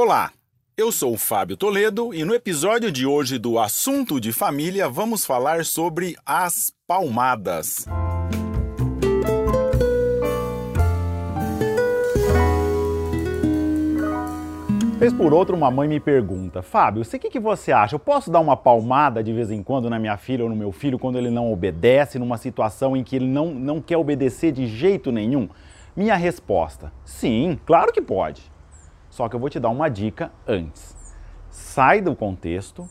Olá, eu sou o Fábio Toledo e no episódio de hoje do Assunto de Família vamos falar sobre as palmadas. Vez por outra, uma mãe me pergunta: Fábio, o que, que você acha? Eu posso dar uma palmada de vez em quando na minha filha ou no meu filho quando ele não obedece, numa situação em que ele não, não quer obedecer de jeito nenhum? Minha resposta: sim, claro que pode. Só que eu vou te dar uma dica antes. Sai do contexto,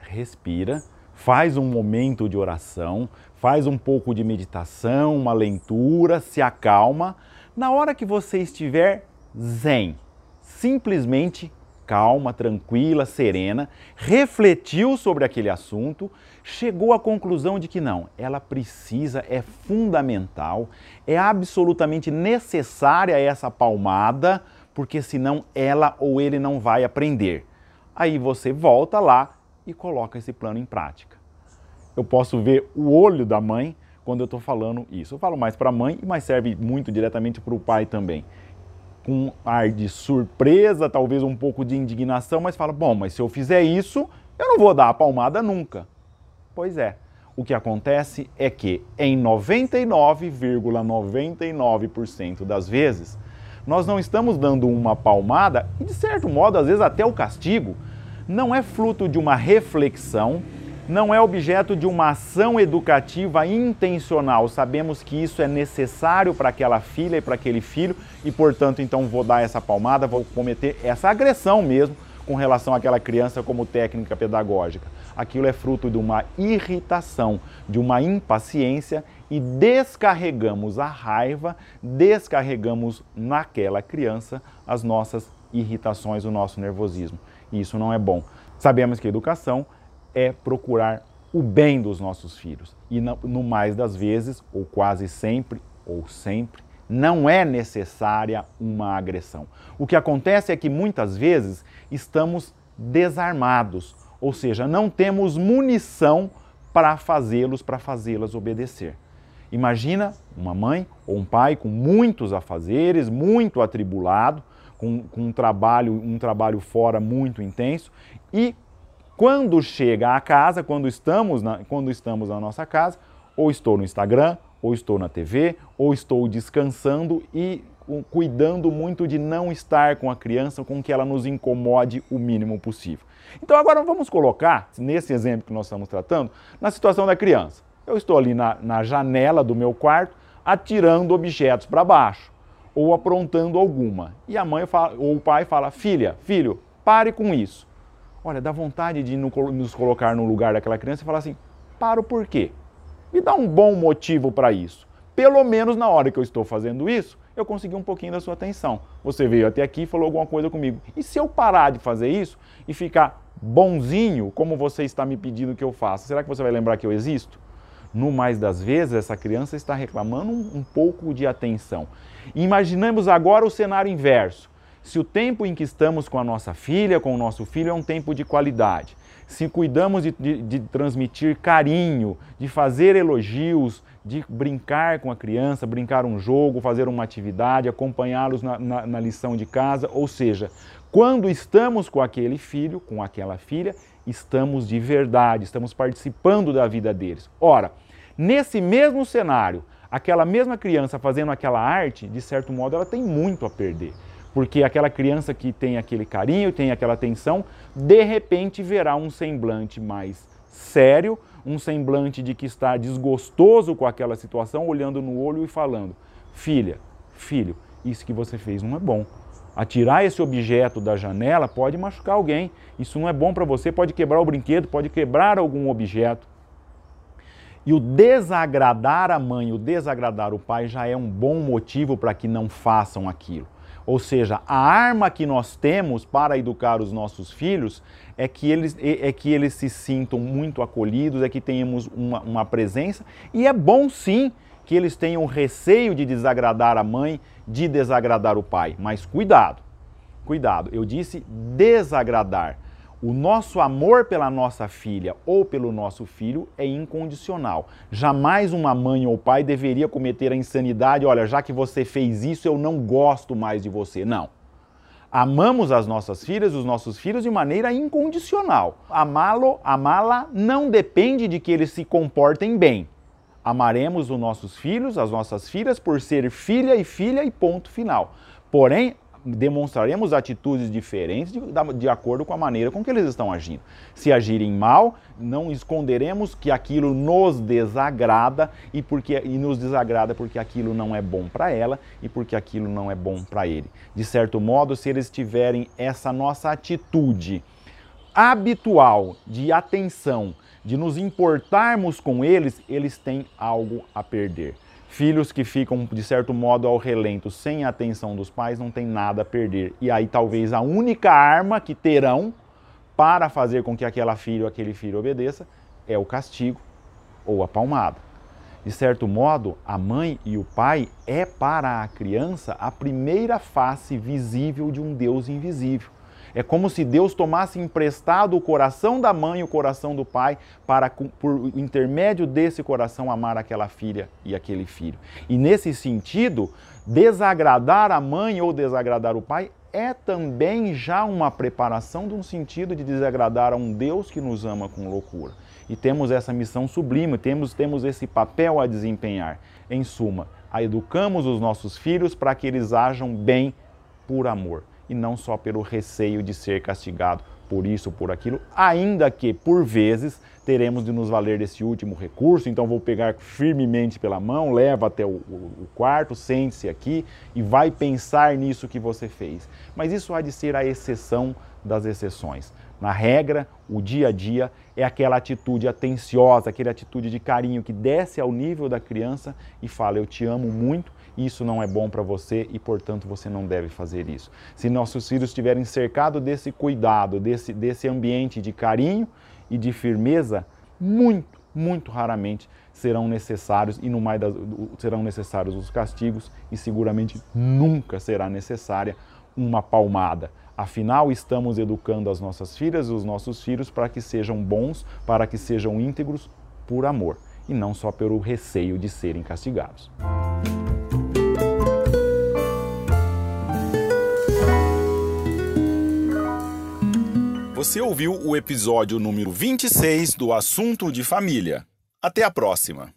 respira, faz um momento de oração, faz um pouco de meditação, uma leitura, se acalma. Na hora que você estiver zen, simplesmente calma, tranquila, serena, refletiu sobre aquele assunto, chegou à conclusão de que não, ela precisa, é fundamental, é absolutamente necessária essa palmada porque senão ela ou ele não vai aprender. Aí você volta lá e coloca esse plano em prática. Eu posso ver o olho da mãe quando eu estou falando isso. Eu falo mais para a mãe, mas serve muito diretamente para o pai também. Com ar de surpresa, talvez um pouco de indignação, mas fala: bom, mas se eu fizer isso, eu não vou dar a palmada nunca. Pois é. O que acontece é que em 99,99% ,99 das vezes nós não estamos dando uma palmada e, de certo modo, às vezes até o castigo, não é fruto de uma reflexão, não é objeto de uma ação educativa intencional. Sabemos que isso é necessário para aquela filha e para aquele filho e, portanto, então vou dar essa palmada, vou cometer essa agressão mesmo com relação àquela criança como técnica pedagógica. Aquilo é fruto de uma irritação, de uma impaciência e descarregamos a raiva, descarregamos naquela criança as nossas irritações, o nosso nervosismo. E isso não é bom. Sabemos que a educação é procurar o bem dos nossos filhos. E no mais das vezes, ou quase sempre, ou sempre, não é necessária uma agressão. O que acontece é que muitas vezes estamos desarmados, ou seja, não temos munição para fazê-los, para fazê-las obedecer. Imagina uma mãe ou um pai com muitos afazeres, muito atribulado, com, com um, trabalho, um trabalho fora muito intenso e quando chega a casa, quando estamos, na, quando estamos na nossa casa, ou estou no Instagram, ou estou na TV, ou estou descansando e cuidando muito de não estar com a criança com que ela nos incomode o mínimo possível. Então agora vamos colocar, nesse exemplo que nós estamos tratando, na situação da criança. Eu estou ali na, na janela do meu quarto atirando objetos para baixo ou aprontando alguma. E a mãe fala, ou o pai fala: Filha, filho, pare com isso. Olha, dá vontade de nos colocar no lugar daquela criança e falar assim: Paro por quê? Me dá um bom motivo para isso. Pelo menos na hora que eu estou fazendo isso, eu consegui um pouquinho da sua atenção. Você veio até aqui e falou alguma coisa comigo. E se eu parar de fazer isso e ficar bonzinho, como você está me pedindo que eu faça, será que você vai lembrar que eu existo? No mais das vezes, essa criança está reclamando um, um pouco de atenção. Imaginamos agora o cenário inverso. Se o tempo em que estamos com a nossa filha, com o nosso filho, é um tempo de qualidade, se cuidamos de, de, de, transmitir carinho, de fazer elogios, de brincar com a criança, brincar um jogo, fazer uma atividade, acompanhá-los na, na, na lição de casa, ou seja, quando estamos com aquele filho, com aquela filha, estamos de verdade, estamos participando da vida deles. Ora, Nesse mesmo cenário, aquela mesma criança fazendo aquela arte, de certo modo, ela tem muito a perder. Porque aquela criança que tem aquele carinho, tem aquela atenção, de repente verá um semblante mais sério, um semblante de que está desgostoso com aquela situação, olhando no olho e falando: Filha, filho, isso que você fez não é bom. Atirar esse objeto da janela pode machucar alguém. Isso não é bom para você, pode quebrar o brinquedo, pode quebrar algum objeto. E o desagradar a mãe, o desagradar o pai já é um bom motivo para que não façam aquilo. Ou seja, a arma que nós temos para educar os nossos filhos é que eles, é, é que eles se sintam muito acolhidos, é que tenhamos uma, uma presença. E é bom sim que eles tenham receio de desagradar a mãe, de desagradar o pai. Mas cuidado, cuidado, eu disse desagradar. O nosso amor pela nossa filha ou pelo nosso filho é incondicional. Jamais uma mãe ou pai deveria cometer a insanidade, olha, já que você fez isso, eu não gosto mais de você. Não. Amamos as nossas filhas, os nossos filhos de maneira incondicional. Amá-lo, amá-la não depende de que eles se comportem bem. Amaremos os nossos filhos, as nossas filhas, por ser filha e filha e ponto final. Porém, demonstraremos atitudes diferentes de, de, acordo com a maneira com que eles estão agindo. Se agirem mal, não esconderemos que aquilo nos desagrada e, porque, e nos desagrada porque aquilo não é bom para ela e porque aquilo não é bom para ele. De certo modo, se eles tiverem essa nossa atitude habitual de atenção, de nos importarmos com eles, eles têm algo a perder. Filhos que ficam, de certo modo, ao relento, sem a atenção dos pais, não tem nada a perder. E aí, talvez, a única arma que terão para fazer com que aquela filha ou aquele filho obedeça é o castigo ou a palmada. De certo modo, a mãe e o pai é para a criança a primeira face visível de um Deus invisível. É como se Deus tomasse emprestado o coração da mãe e o coração do pai para, por intermédio desse coração, amar aquela filha e aquele filho. E nesse sentido, desagradar a mãe ou desagradar o pai é também já uma preparação de um sentido de desagradar a um Deus que nos ama com loucura. E temos essa missão sublime, temos, temos esse papel a desempenhar. Em suma, educamos os nossos filhos para que eles ajam bem por amor e não só pelo receio de ser castigado por isso, por aquilo, ainda que por vezes teremos de nos valer desse último recurso, então vou pegar firmemente pela mão, leva até o, o, quarto, sente-se aqui e vai pensar nisso que você fez. Mas isso há de ser a exceção das exceções. Na regra, o dia a dia é aquela atitude atenciosa, aquela atitude de carinho que desce ao nível da criança e fala: Eu te amo muito isso não é bom para você e, portanto, você não deve fazer isso. Se nossos filhos estiverem cercados desse cuidado, desse, desse ambiente de carinho e de firmeza, muito, muito raramente serão necessários e no mais das, serão necessários os castigos e seguramente nunca será necessária uma palmada. Afinal, estamos educando as nossas filhas e os nossos filhos para que sejam bons, para que sejam íntegros por amor e não só pelo receio de serem castigados. Você ouviu o episódio número 26 do Assunto de Família. Até a próxima!